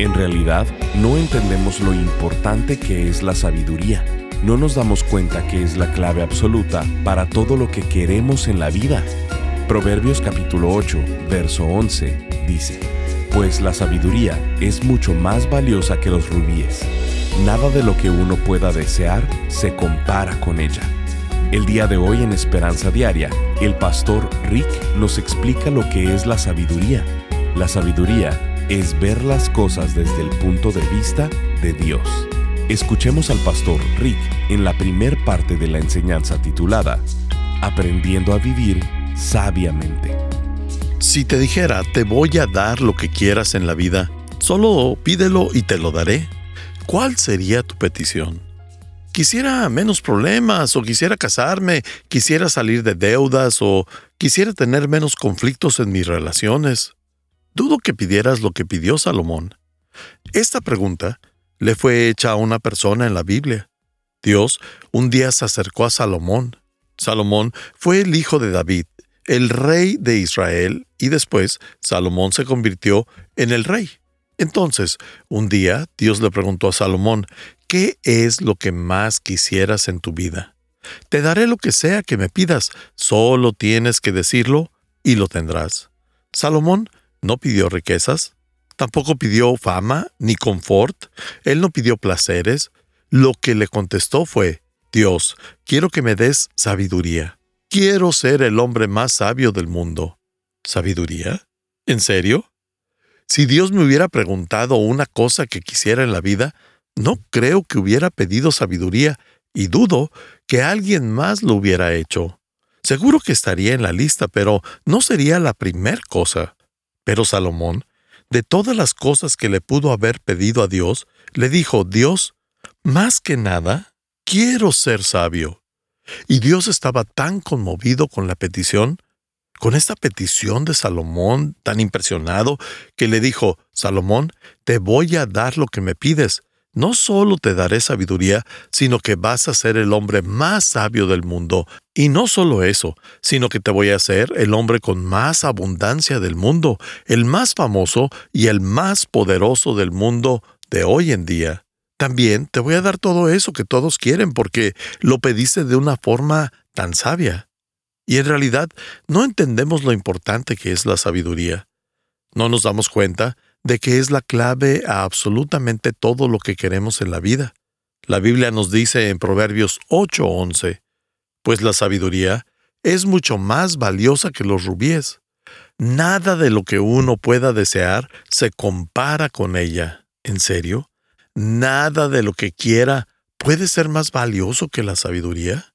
En realidad, no entendemos lo importante que es la sabiduría. No nos damos cuenta que es la clave absoluta para todo lo que queremos en la vida. Proverbios capítulo 8, verso 11 dice, Pues la sabiduría es mucho más valiosa que los rubíes. Nada de lo que uno pueda desear se compara con ella. El día de hoy en Esperanza Diaria, el pastor Rick nos explica lo que es la sabiduría. La sabiduría es ver las cosas desde el punto de vista de Dios. Escuchemos al pastor Rick en la primer parte de la enseñanza titulada Aprendiendo a vivir sabiamente. Si te dijera, te voy a dar lo que quieras en la vida, solo pídelo y te lo daré, ¿cuál sería tu petición? Quisiera menos problemas o quisiera casarme, quisiera salir de deudas o quisiera tener menos conflictos en mis relaciones. Dudo que pidieras lo que pidió Salomón. Esta pregunta le fue hecha a una persona en la Biblia. Dios un día se acercó a Salomón. Salomón fue el hijo de David, el rey de Israel, y después Salomón se convirtió en el rey. Entonces, un día Dios le preguntó a Salomón, ¿qué es lo que más quisieras en tu vida? Te daré lo que sea que me pidas, solo tienes que decirlo y lo tendrás. Salomón no pidió riquezas, tampoco pidió fama ni confort, él no pidió placeres. Lo que le contestó fue, Dios, quiero que me des sabiduría. Quiero ser el hombre más sabio del mundo. ¿Sabiduría? ¿En serio? Si Dios me hubiera preguntado una cosa que quisiera en la vida, no creo que hubiera pedido sabiduría y dudo que alguien más lo hubiera hecho. Seguro que estaría en la lista, pero no sería la primer cosa. Pero Salomón, de todas las cosas que le pudo haber pedido a Dios, le dijo, Dios, más que nada, quiero ser sabio. Y Dios estaba tan conmovido con la petición, con esta petición de Salomón, tan impresionado, que le dijo, Salomón, te voy a dar lo que me pides, no solo te daré sabiduría, sino que vas a ser el hombre más sabio del mundo. Y no solo eso, sino que te voy a hacer el hombre con más abundancia del mundo, el más famoso y el más poderoso del mundo de hoy en día. También te voy a dar todo eso que todos quieren porque lo pediste de una forma tan sabia. Y en realidad no entendemos lo importante que es la sabiduría. No nos damos cuenta de que es la clave a absolutamente todo lo que queremos en la vida. La Biblia nos dice en Proverbios 8:11, pues la sabiduría es mucho más valiosa que los rubíes. Nada de lo que uno pueda desear se compara con ella. ¿En serio? ¿Nada de lo que quiera puede ser más valioso que la sabiduría?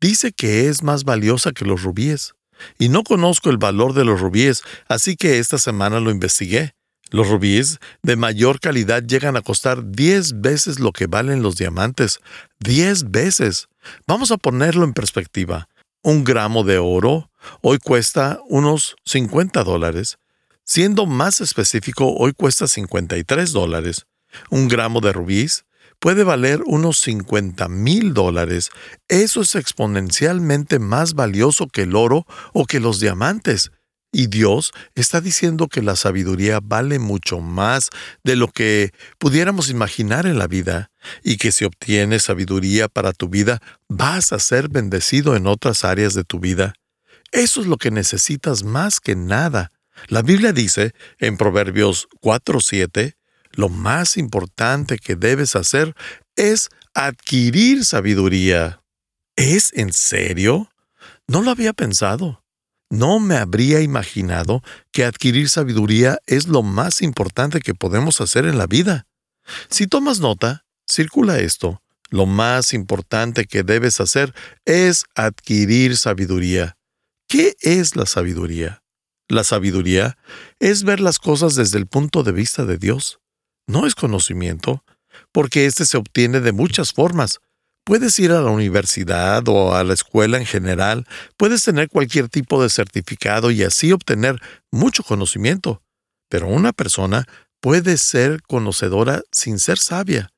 Dice que es más valiosa que los rubíes. Y no conozco el valor de los rubíes, así que esta semana lo investigué los rubíes de mayor calidad llegan a costar 10 veces lo que valen los diamantes. 10 veces. Vamos a ponerlo en perspectiva. Un gramo de oro hoy cuesta unos 50 dólares. Siendo más específico, hoy cuesta 53 dólares. Un gramo de rubíes puede valer unos 50 mil dólares. Eso es exponencialmente más valioso que el oro o que los diamantes. Y Dios está diciendo que la sabiduría vale mucho más de lo que pudiéramos imaginar en la vida, y que si obtienes sabiduría para tu vida, vas a ser bendecido en otras áreas de tu vida. Eso es lo que necesitas más que nada. La Biblia dice en Proverbios 4:7, lo más importante que debes hacer es adquirir sabiduría. ¿Es en serio? No lo había pensado. No me habría imaginado que adquirir sabiduría es lo más importante que podemos hacer en la vida. Si tomas nota, circula esto. Lo más importante que debes hacer es adquirir sabiduría. ¿Qué es la sabiduría? La sabiduría es ver las cosas desde el punto de vista de Dios. no es conocimiento, porque éste se obtiene de muchas formas. Puedes ir a la universidad o a la escuela en general, puedes tener cualquier tipo de certificado y así obtener mucho conocimiento, pero una persona puede ser conocedora sin ser sabia.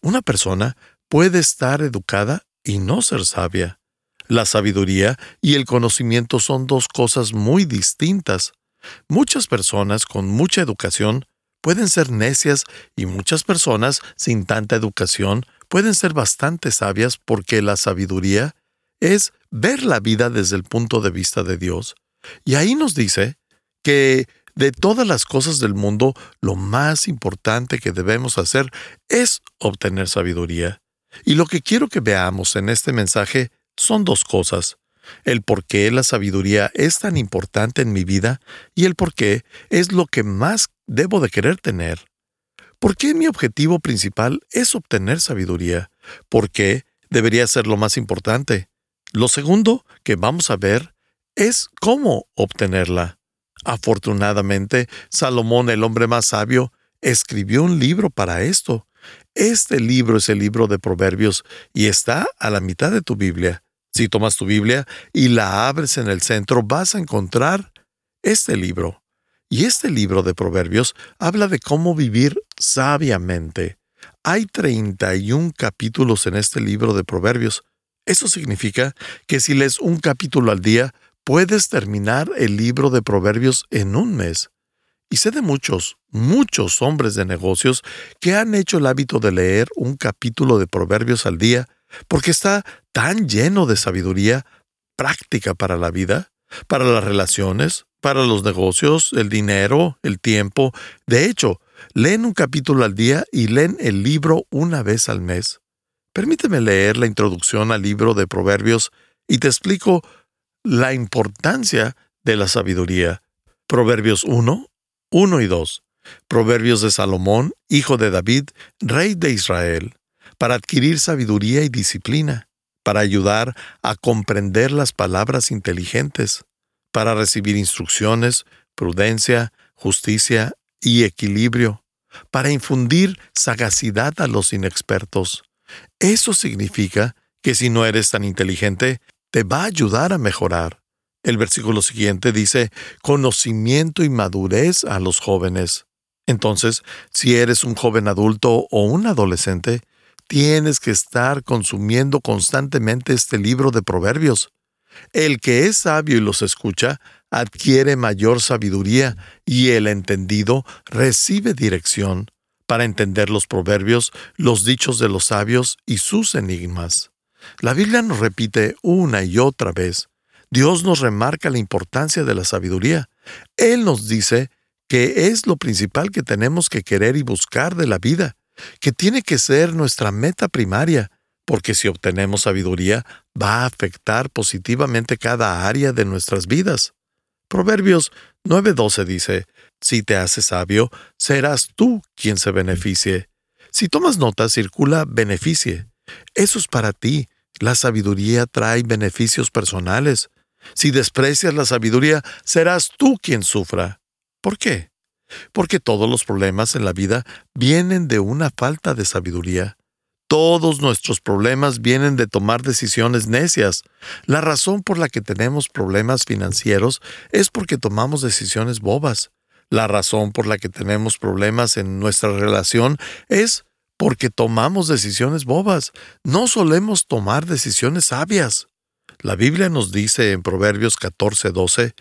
Una persona puede estar educada y no ser sabia. La sabiduría y el conocimiento son dos cosas muy distintas. Muchas personas con mucha educación pueden ser necias y muchas personas sin tanta educación pueden ser bastante sabias porque la sabiduría es ver la vida desde el punto de vista de Dios. Y ahí nos dice que de todas las cosas del mundo, lo más importante que debemos hacer es obtener sabiduría. Y lo que quiero que veamos en este mensaje son dos cosas. El por qué la sabiduría es tan importante en mi vida y el por qué es lo que más debo de querer tener. ¿Por qué mi objetivo principal es obtener sabiduría? ¿Por qué debería ser lo más importante? Lo segundo que vamos a ver es cómo obtenerla. Afortunadamente, Salomón, el hombre más sabio, escribió un libro para esto. Este libro es el libro de Proverbios y está a la mitad de tu Biblia. Si tomas tu Biblia y la abres en el centro, vas a encontrar este libro. Y este libro de Proverbios habla de cómo vivir sabiamente. Hay 31 capítulos en este libro de Proverbios. Eso significa que si lees un capítulo al día, puedes terminar el libro de Proverbios en un mes. Y sé de muchos, muchos hombres de negocios que han hecho el hábito de leer un capítulo de Proverbios al día porque está tan lleno de sabiduría práctica para la vida, para las relaciones, para los negocios, el dinero, el tiempo. De hecho, leen un capítulo al día y leen el libro una vez al mes. Permíteme leer la introducción al libro de Proverbios y te explico la importancia de la sabiduría. Proverbios 1, 1 y 2. Proverbios de Salomón, hijo de David, rey de Israel para adquirir sabiduría y disciplina, para ayudar a comprender las palabras inteligentes, para recibir instrucciones, prudencia, justicia y equilibrio, para infundir sagacidad a los inexpertos. Eso significa que si no eres tan inteligente, te va a ayudar a mejorar. El versículo siguiente dice, conocimiento y madurez a los jóvenes. Entonces, si eres un joven adulto o un adolescente, Tienes que estar consumiendo constantemente este libro de proverbios. El que es sabio y los escucha adquiere mayor sabiduría y el entendido recibe dirección para entender los proverbios, los dichos de los sabios y sus enigmas. La Biblia nos repite una y otra vez. Dios nos remarca la importancia de la sabiduría. Él nos dice que es lo principal que tenemos que querer y buscar de la vida que tiene que ser nuestra meta primaria, porque si obtenemos sabiduría va a afectar positivamente cada área de nuestras vidas. Proverbios 9:12 dice, Si te haces sabio, serás tú quien se beneficie. Si tomas nota, circula beneficie. Eso es para ti. La sabiduría trae beneficios personales. Si desprecias la sabiduría, serás tú quien sufra. ¿Por qué? porque todos los problemas en la vida vienen de una falta de sabiduría. Todos nuestros problemas vienen de tomar decisiones necias. La razón por la que tenemos problemas financieros es porque tomamos decisiones bobas. La razón por la que tenemos problemas en nuestra relación es porque tomamos decisiones bobas. No solemos tomar decisiones sabias. La Biblia nos dice en Proverbios 14:12,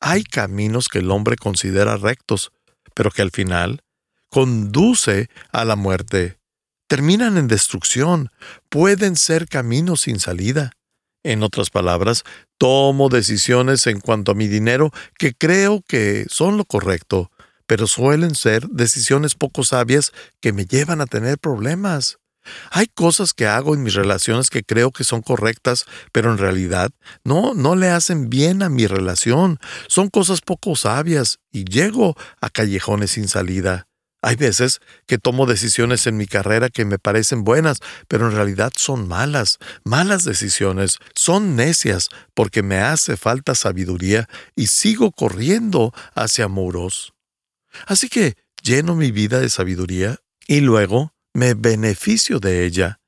hay caminos que el hombre considera rectos, pero que al final conduce a la muerte. Terminan en destrucción, pueden ser caminos sin salida. En otras palabras, tomo decisiones en cuanto a mi dinero que creo que son lo correcto, pero suelen ser decisiones poco sabias que me llevan a tener problemas. Hay cosas que hago en mis relaciones que creo que son correctas, pero en realidad no, no le hacen bien a mi relación. Son cosas poco sabias y llego a callejones sin salida. Hay veces que tomo decisiones en mi carrera que me parecen buenas, pero en realidad son malas, malas decisiones, son necias porque me hace falta sabiduría y sigo corriendo hacia muros. Así que lleno mi vida de sabiduría y luego me beneficio de ella.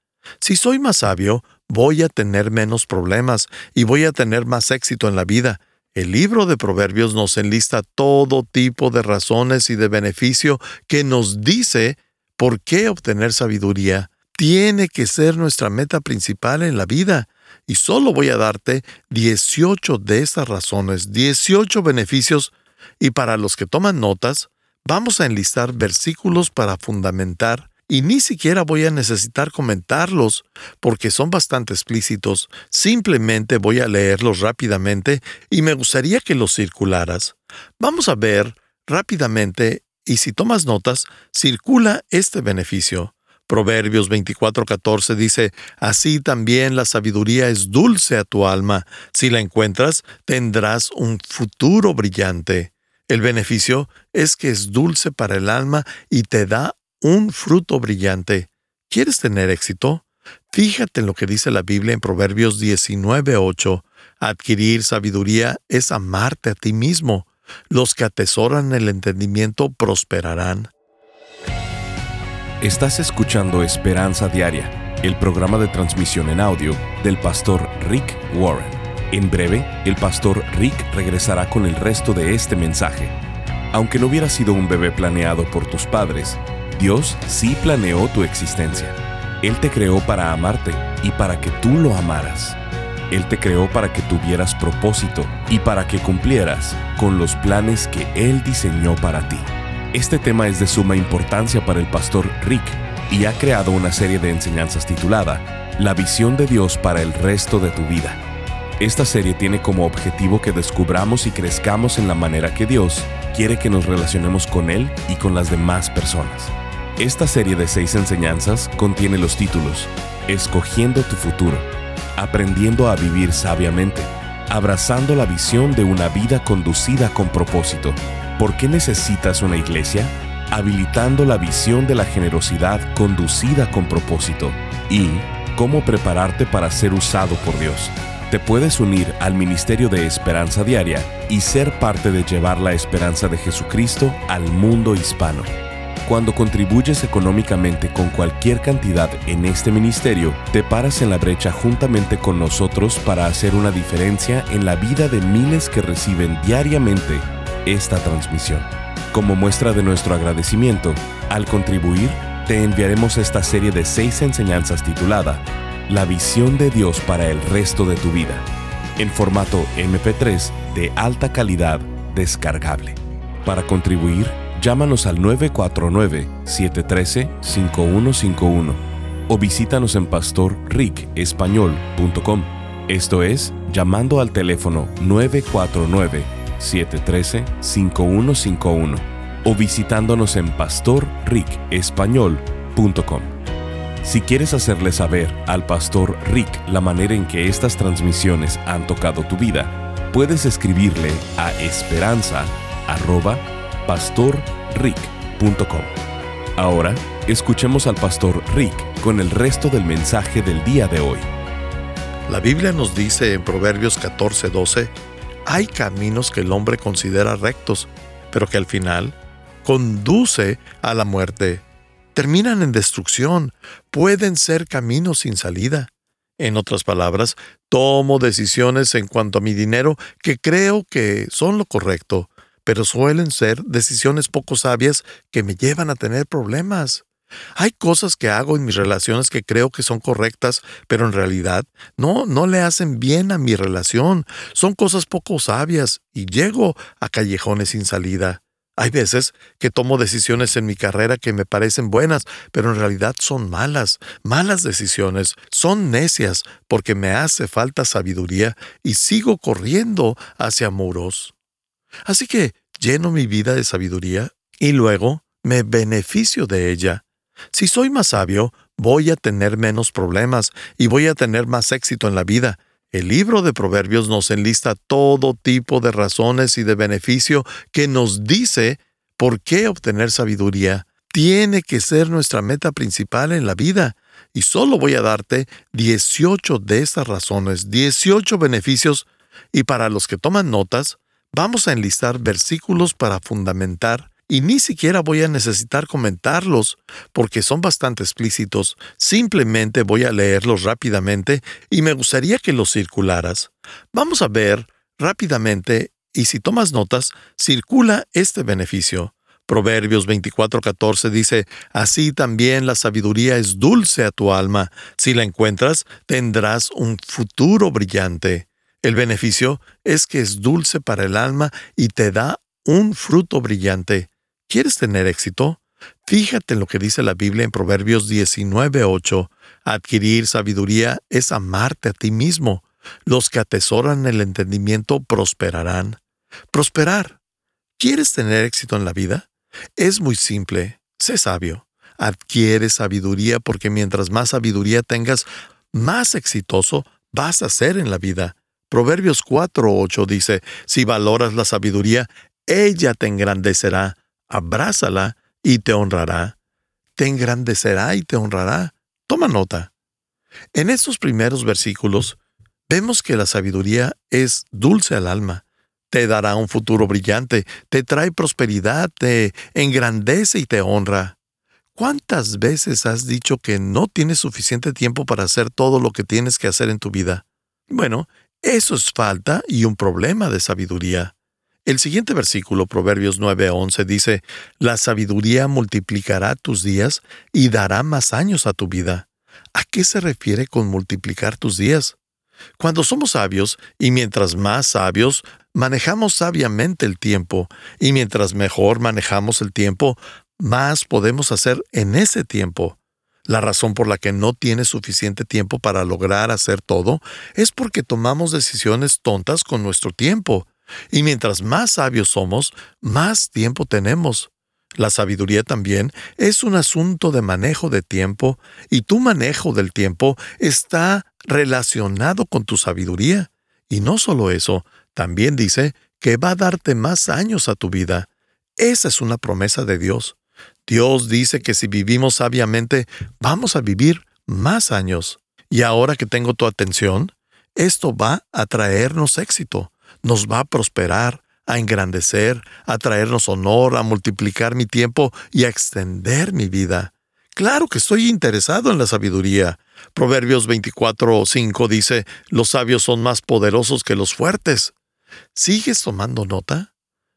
Si soy más sabio, voy a tener menos problemas y voy a tener más éxito en la vida. El libro de Proverbios nos enlista todo tipo de razones y de beneficio que nos dice por qué obtener sabiduría tiene que ser nuestra meta principal en la vida. Y solo voy a darte 18 de esas razones, 18 beneficios, y para los que toman notas, vamos a enlistar versículos para fundamentar y ni siquiera voy a necesitar comentarlos porque son bastante explícitos. Simplemente voy a leerlos rápidamente y me gustaría que los circularas. Vamos a ver rápidamente y si tomas notas, circula este beneficio. Proverbios 24:14 dice, Así también la sabiduría es dulce a tu alma. Si la encuentras, tendrás un futuro brillante. El beneficio es que es dulce para el alma y te da un fruto brillante. ¿Quieres tener éxito? Fíjate en lo que dice la Biblia en Proverbios 19:8. Adquirir sabiduría es amarte a ti mismo. Los que atesoran el entendimiento prosperarán. Estás escuchando Esperanza Diaria, el programa de transmisión en audio del pastor Rick Warren. En breve, el pastor Rick regresará con el resto de este mensaje. Aunque no hubiera sido un bebé planeado por tus padres, Dios sí planeó tu existencia. Él te creó para amarte y para que tú lo amaras. Él te creó para que tuvieras propósito y para que cumplieras con los planes que Él diseñó para ti. Este tema es de suma importancia para el pastor Rick y ha creado una serie de enseñanzas titulada La visión de Dios para el resto de tu vida. Esta serie tiene como objetivo que descubramos y crezcamos en la manera que Dios quiere que nos relacionemos con Él y con las demás personas. Esta serie de seis enseñanzas contiene los títulos Escogiendo tu futuro, Aprendiendo a vivir sabiamente, Abrazando la visión de una vida conducida con propósito. ¿Por qué necesitas una iglesia? Habilitando la visión de la generosidad conducida con propósito. Y cómo prepararte para ser usado por Dios. Te puedes unir al Ministerio de Esperanza Diaria y ser parte de llevar la esperanza de Jesucristo al mundo hispano. Cuando contribuyes económicamente con cualquier cantidad en este ministerio, te paras en la brecha juntamente con nosotros para hacer una diferencia en la vida de miles que reciben diariamente esta transmisión. Como muestra de nuestro agradecimiento, al contribuir, te enviaremos esta serie de seis enseñanzas titulada La visión de Dios para el resto de tu vida, en formato MP3 de alta calidad descargable. Para contribuir, Llámanos al 949-713-5151 o visítanos en pastorricespañol.com. Esto es, llamando al teléfono 949-713-5151 o visitándonos en pastorricespañol.com. Si quieres hacerle saber al pastor Rick la manera en que estas transmisiones han tocado tu vida, puedes escribirle a esperanza pastorrick.com. Ahora, escuchemos al pastor Rick con el resto del mensaje del día de hoy. La Biblia nos dice en Proverbios 14:12, hay caminos que el hombre considera rectos, pero que al final conduce a la muerte. Terminan en destrucción, pueden ser caminos sin salida. En otras palabras, tomo decisiones en cuanto a mi dinero que creo que son lo correcto, pero suelen ser decisiones poco sabias que me llevan a tener problemas. Hay cosas que hago en mis relaciones que creo que son correctas, pero en realidad no, no le hacen bien a mi relación. Son cosas poco sabias y llego a callejones sin salida. Hay veces que tomo decisiones en mi carrera que me parecen buenas, pero en realidad son malas, malas decisiones, son necias porque me hace falta sabiduría y sigo corriendo hacia muros. Así que lleno mi vida de sabiduría y luego me beneficio de ella. Si soy más sabio, voy a tener menos problemas y voy a tener más éxito en la vida. El libro de Proverbios nos enlista todo tipo de razones y de beneficio que nos dice por qué obtener sabiduría. Tiene que ser nuestra meta principal en la vida. Y solo voy a darte 18 de estas razones, 18 beneficios. Y para los que toman notas, vamos a enlistar versículos para fundamentar y ni siquiera voy a necesitar comentarlos porque son bastante explícitos. Simplemente voy a leerlos rápidamente y me gustaría que los circularas. Vamos a ver rápidamente y si tomas notas, circula este beneficio. Proverbios 24:14 dice, Así también la sabiduría es dulce a tu alma. Si la encuentras, tendrás un futuro brillante. El beneficio es que es dulce para el alma y te da un fruto brillante. ¿Quieres tener éxito? Fíjate en lo que dice la Biblia en Proverbios 19:8. Adquirir sabiduría es amarte a ti mismo. Los que atesoran el entendimiento prosperarán. Prosperar. ¿Quieres tener éxito en la vida? Es muy simple. Sé sabio. Adquiere sabiduría porque mientras más sabiduría tengas, más exitoso vas a ser en la vida. Proverbios 4:8 dice, si valoras la sabiduría, ella te engrandecerá, abrázala y te honrará. Te engrandecerá y te honrará. Toma nota. En estos primeros versículos, vemos que la sabiduría es dulce al alma, te dará un futuro brillante, te trae prosperidad, te engrandece y te honra. ¿Cuántas veces has dicho que no tienes suficiente tiempo para hacer todo lo que tienes que hacer en tu vida? Bueno, eso es falta y un problema de sabiduría. El siguiente versículo, Proverbios 9:11, dice, La sabiduría multiplicará tus días y dará más años a tu vida. ¿A qué se refiere con multiplicar tus días? Cuando somos sabios, y mientras más sabios, manejamos sabiamente el tiempo, y mientras mejor manejamos el tiempo, más podemos hacer en ese tiempo. La razón por la que no tienes suficiente tiempo para lograr hacer todo es porque tomamos decisiones tontas con nuestro tiempo. Y mientras más sabios somos, más tiempo tenemos. La sabiduría también es un asunto de manejo de tiempo, y tu manejo del tiempo está relacionado con tu sabiduría. Y no solo eso, también dice que va a darte más años a tu vida. Esa es una promesa de Dios. Dios dice que si vivimos sabiamente, vamos a vivir más años. Y ahora que tengo tu atención, esto va a traernos éxito, nos va a prosperar, a engrandecer, a traernos honor, a multiplicar mi tiempo y a extender mi vida. Claro que estoy interesado en la sabiduría. Proverbios 24:5 dice, los sabios son más poderosos que los fuertes. ¿Sigues tomando nota?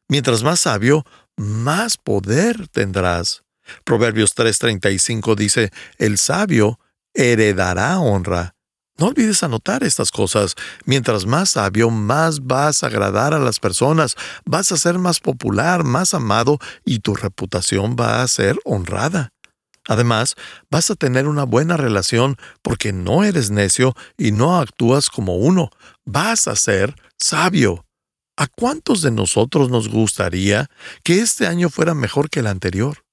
Mientras más sabio, más poder tendrás. Proverbios 3:35 dice, el sabio heredará honra. No olvides anotar estas cosas. Mientras más sabio, más vas a agradar a las personas, vas a ser más popular, más amado y tu reputación va a ser honrada. Además, vas a tener una buena relación porque no eres necio y no actúas como uno. Vas a ser sabio. ¿A cuántos de nosotros nos gustaría que este año fuera mejor que el anterior?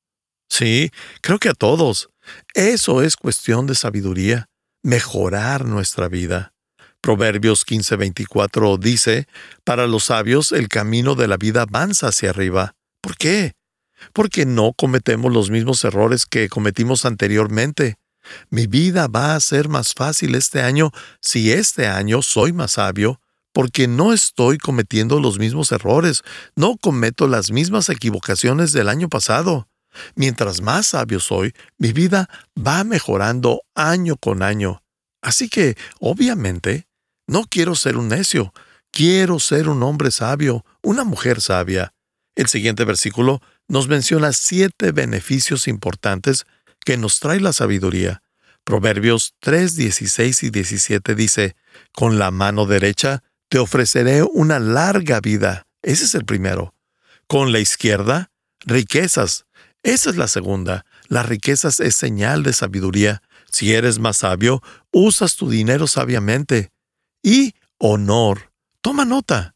Sí, creo que a todos. Eso es cuestión de sabiduría, mejorar nuestra vida. Proverbios 15:24 dice, Para los sabios el camino de la vida avanza hacia arriba. ¿Por qué? Porque no cometemos los mismos errores que cometimos anteriormente. Mi vida va a ser más fácil este año si este año soy más sabio, porque no estoy cometiendo los mismos errores, no cometo las mismas equivocaciones del año pasado. Mientras más sabio soy, mi vida va mejorando año con año. Así que, obviamente, no quiero ser un necio, quiero ser un hombre sabio, una mujer sabia. El siguiente versículo nos menciona siete beneficios importantes que nos trae la sabiduría. Proverbios 3, 16 y 17 dice, Con la mano derecha te ofreceré una larga vida. Ese es el primero. Con la izquierda, riquezas. Esa es la segunda. Las riquezas es señal de sabiduría. Si eres más sabio, usas tu dinero sabiamente. Y honor. Toma nota.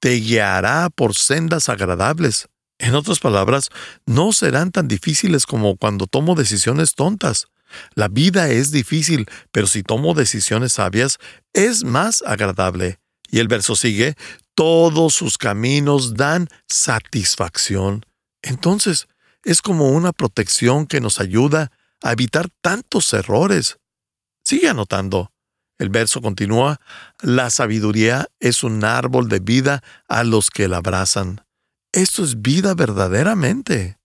Te guiará por sendas agradables. En otras palabras, no serán tan difíciles como cuando tomo decisiones tontas. La vida es difícil, pero si tomo decisiones sabias, es más agradable. Y el verso sigue, todos sus caminos dan satisfacción. Entonces, es como una protección que nos ayuda a evitar tantos errores. Sigue anotando. El verso continúa, la sabiduría es un árbol de vida a los que la abrazan. Esto es vida verdaderamente.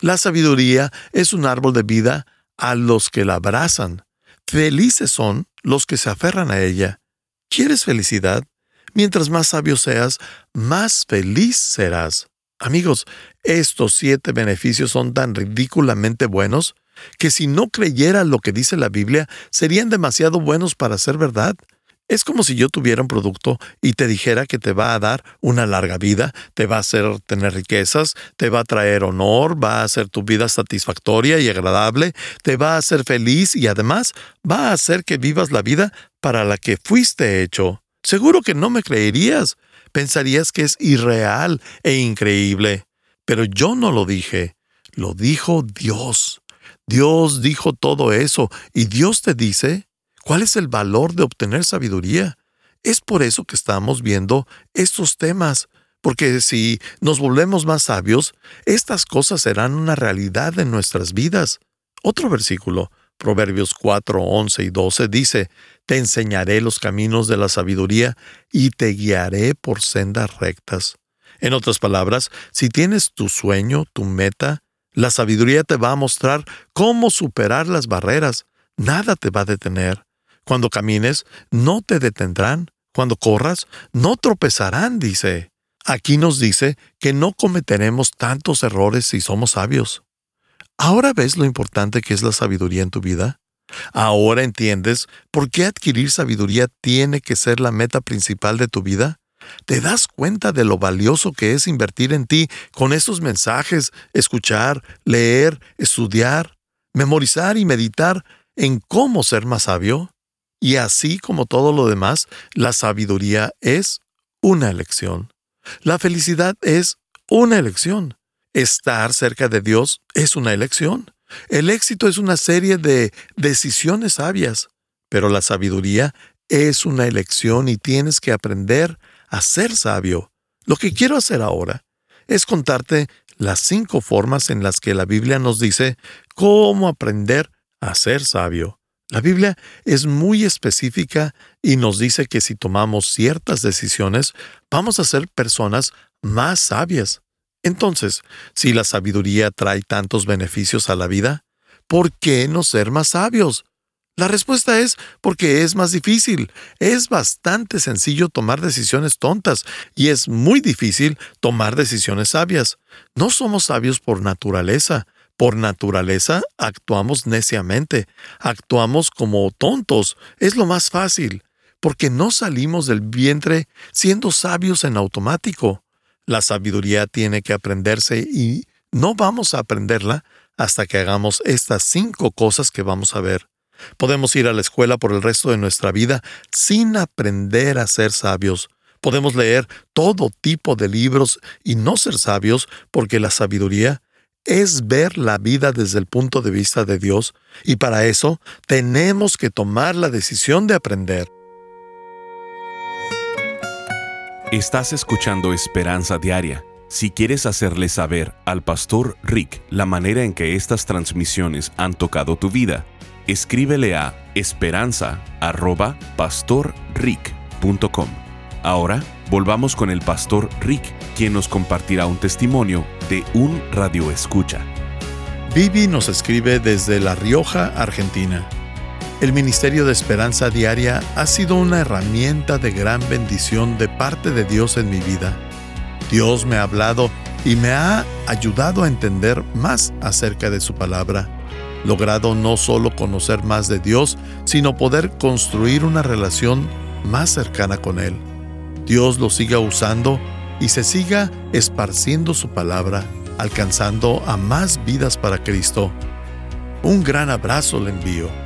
La sabiduría es un árbol de vida a los que la abrazan. Felices son los que se aferran a ella. ¿Quieres felicidad? Mientras más sabio seas, más feliz serás. Amigos, estos siete beneficios son tan ridículamente buenos que si no creyera lo que dice la Biblia, serían demasiado buenos para ser verdad. Es como si yo tuviera un producto y te dijera que te va a dar una larga vida, te va a hacer tener riquezas, te va a traer honor, va a hacer tu vida satisfactoria y agradable, te va a hacer feliz y además va a hacer que vivas la vida para la que fuiste hecho. Seguro que no me creerías, pensarías que es irreal e increíble. Pero yo no lo dije, lo dijo Dios. Dios dijo todo eso y Dios te dice cuál es el valor de obtener sabiduría. Es por eso que estamos viendo estos temas, porque si nos volvemos más sabios, estas cosas serán una realidad en nuestras vidas. Otro versículo, Proverbios 4, 11 y 12 dice, Te enseñaré los caminos de la sabiduría y te guiaré por sendas rectas. En otras palabras, si tienes tu sueño, tu meta, la sabiduría te va a mostrar cómo superar las barreras. Nada te va a detener. Cuando camines, no te detendrán. Cuando corras, no tropezarán, dice. Aquí nos dice que no cometeremos tantos errores si somos sabios. ¿Ahora ves lo importante que es la sabiduría en tu vida? ¿Ahora entiendes por qué adquirir sabiduría tiene que ser la meta principal de tu vida? ¿Te das cuenta de lo valioso que es invertir en ti con esos mensajes, escuchar, leer, estudiar, memorizar y meditar en cómo ser más sabio? Y así como todo lo demás, la sabiduría es una elección. La felicidad es una elección. Estar cerca de Dios es una elección. El éxito es una serie de decisiones sabias, pero la sabiduría es una elección y tienes que aprender a ser sabio. Lo que quiero hacer ahora es contarte las cinco formas en las que la Biblia nos dice cómo aprender a ser sabio. La Biblia es muy específica y nos dice que si tomamos ciertas decisiones, vamos a ser personas más sabias. Entonces, si la sabiduría trae tantos beneficios a la vida, ¿por qué no ser más sabios? La respuesta es porque es más difícil. Es bastante sencillo tomar decisiones tontas y es muy difícil tomar decisiones sabias. No somos sabios por naturaleza. Por naturaleza actuamos neciamente, actuamos como tontos. Es lo más fácil, porque no salimos del vientre siendo sabios en automático. La sabiduría tiene que aprenderse y no vamos a aprenderla hasta que hagamos estas cinco cosas que vamos a ver. Podemos ir a la escuela por el resto de nuestra vida sin aprender a ser sabios. Podemos leer todo tipo de libros y no ser sabios porque la sabiduría es ver la vida desde el punto de vista de Dios y para eso tenemos que tomar la decisión de aprender. Estás escuchando Esperanza Diaria. Si quieres hacerle saber al pastor Rick la manera en que estas transmisiones han tocado tu vida, escríbele a esperanza.pastorrick.com. Ahora volvamos con el pastor Rick, quien nos compartirá un testimonio de un radio escucha. Vivi nos escribe desde La Rioja, Argentina. El Ministerio de Esperanza Diaria ha sido una herramienta de gran bendición de parte de Dios en mi vida. Dios me ha hablado y me ha ayudado a entender más acerca de su palabra logrado no solo conocer más de Dios, sino poder construir una relación más cercana con Él. Dios lo siga usando y se siga esparciendo su palabra, alcanzando a más vidas para Cristo. Un gran abrazo le envío.